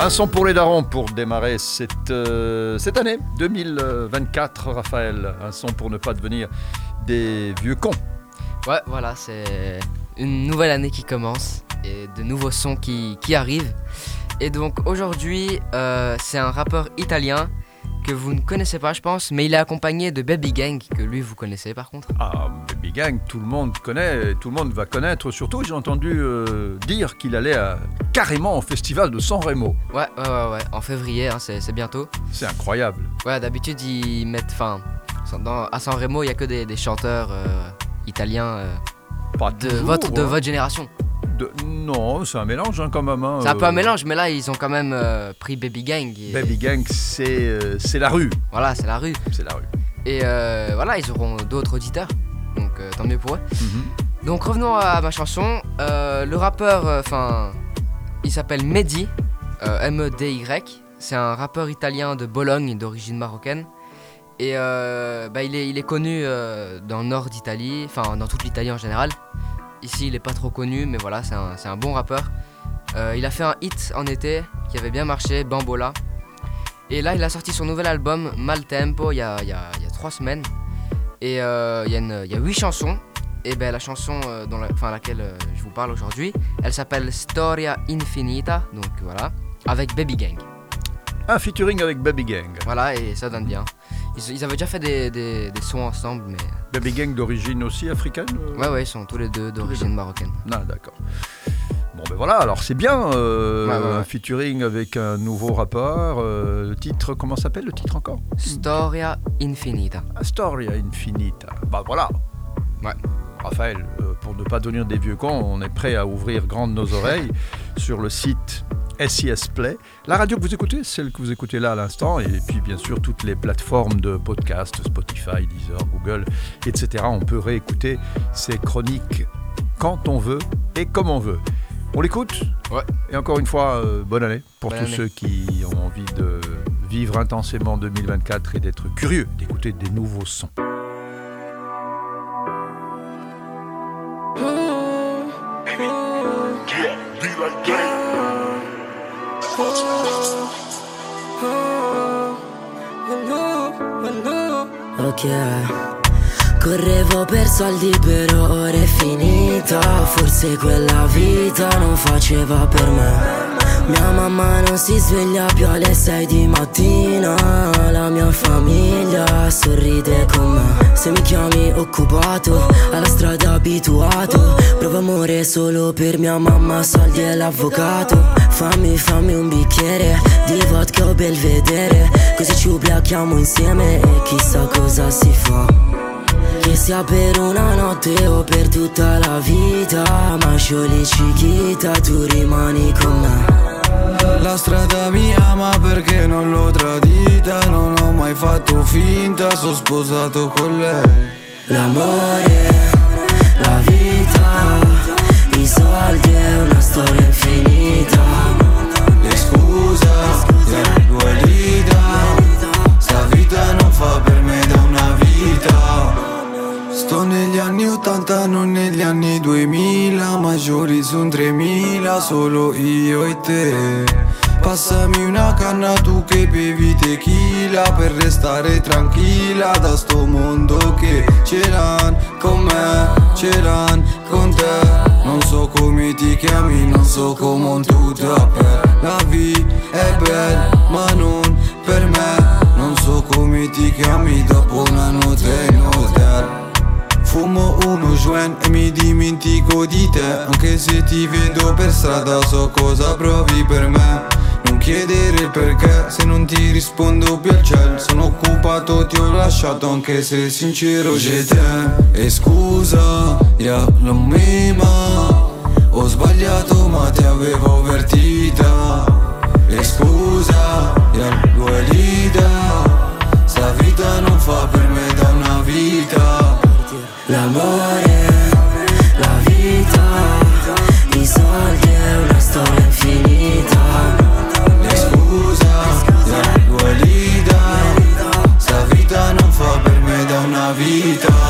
Un son pour les darons pour démarrer cette, euh, année 2024, Raphaël. Un son pour ne pas devenir des vieux cons. Ouais, voilà, c'est une nouvelle année qui commence et de nouveaux sons qui, qui arrivent. Et donc aujourd'hui, euh, c'est un rappeur italien que vous ne connaissez pas, je pense, mais il est accompagné de Baby Gang, que lui vous connaissez par contre. Ah, Baby Gang, tout le monde connaît, tout le monde va connaître. Surtout, j'ai entendu euh, dire qu'il allait à- carrément au festival de San Remo. Ouais, ouais, ouais, ouais, en février, hein, c'est bientôt. C'est incroyable. Ouais, d'habitude ils mettent. Enfin, dans- à San Remo, il y a que des, des chanteurs euh, italiens euh, de, toujours, votre, de hein. votre génération. De- Non, c'est un mélange hein, quand même. hein. C'est un peu un Euh, mélange, mais là ils ont quand même euh, pris Baby Gang. et- Baby Gang, c'est euh, c'est la rue. Voilà, c'est la rue. C'est la rue. Et voilà, ils auront d'autres auditeurs. Donc tant mieux pour eux. Mhm. Donc revenons à ma chanson. Le rappeur, enfin, il s'appelle Mehdi, M-E-D-Y. C'est un rappeur italien de Bologne, d'origine marocaine. Et euh, bah, il, est, il est connu euh, dans le nord d'Italie, enfin dans toute l'Italie en général. Ici, il est pas trop connu, mais voilà, c'est un, bon rappeur. Euh, il a fait un hit en été qui avait bien marché, Bambola. Et là, il a sorti son nouvel album, Mal Tempo, il y a, il y a- il y a trois semaines. Et euh, il y, a une- il y a huit chansons. Et ben la chanson euh, la, enfin, laquelle je vous parle aujourd'hui, elle s'appelle Storia Infinita, donc voilà, avec Baby Gang. Un featuring avec Baby Gang. Voilà, et ça donne bien. Ils, ils avaient déjà fait des, des- des sons ensemble, mais Baby Gang d'origine aussi africaine euh ouais, ouais, ils sont tous les deux d'origine marocaine. Ah, d'accord. Bon, ben voilà, alors c'est bien, euh, Ouais, ouais, ouais. un featuring avec un nouveau rappeur. euh, le titre, comment s'appelle le titre encore? Storia Infinita. Astoria Infinita. Bah voilà. Ouais. Raphaël, euh, pour ne pas devenir des vieux cons, on est prêt à ouvrir grandes nos oreilles sur le site SIS Play. La radio que vous écoutez, celle que vous écoutez là à l'instant, et puis bien sûr toutes les plateformes de podcast, Spotify, Deezer, Google, etc. On peut réécouter ces chroniques quand on veut et comme on veut. On l'écoute? Ouais. Et encore une fois, euh, bonne année pour Bonne tous année. ceux qui ont envie de vivre intensément 2024 et d'être curieux d'écouter des nouveaux sons. Ok Correvo per soldi però ora è finita Forse quella vita non faceva per me Mia mamma non si sveglia più alle sei di mattina. La mia famiglia sorride con me. Se mi chiami occupato, alla strada abituato. Provo amore solo per mia mamma, soldi e l'avvocato. Fammi, fammi un bicchiere di vodka o belvedere Così ci ubriachiamo insieme e chissà cosa si fa. Che sia per una notte o per tutta la vita Ma Scioli Cichita tu rimani con me strada mi ama perché non l'ho tradita Non ho mai fatto finta, sono sposato con lei. L'amore, la vita, i soldi è una storia infinita. E scusa, la dualità Sta vita non fa per me da una vita. Sto negli anni 80, non negli anni 2000 Maggiori son 3000, solo io e te Passami una canna tu che bevi tequila Per restare tranquilla da sto mondo che ce l'han con me, ce l'han con te. Non so come ti chiami, non so come tu t'appelles La vie è bella, ma non per me. Non so come ti chiami dopo una notte in hotel. Fumo uno joint e mi dimentico di te. Anche se ti vedo per strada so cosa provi per me chiedere perché se non ti rispondo più al cielo Sono occupato ti ho lasciato anche se sincero c'è te. E scusa, io non mi ma Ho sbagliato ma ti avevo avvertita. E scusa, vita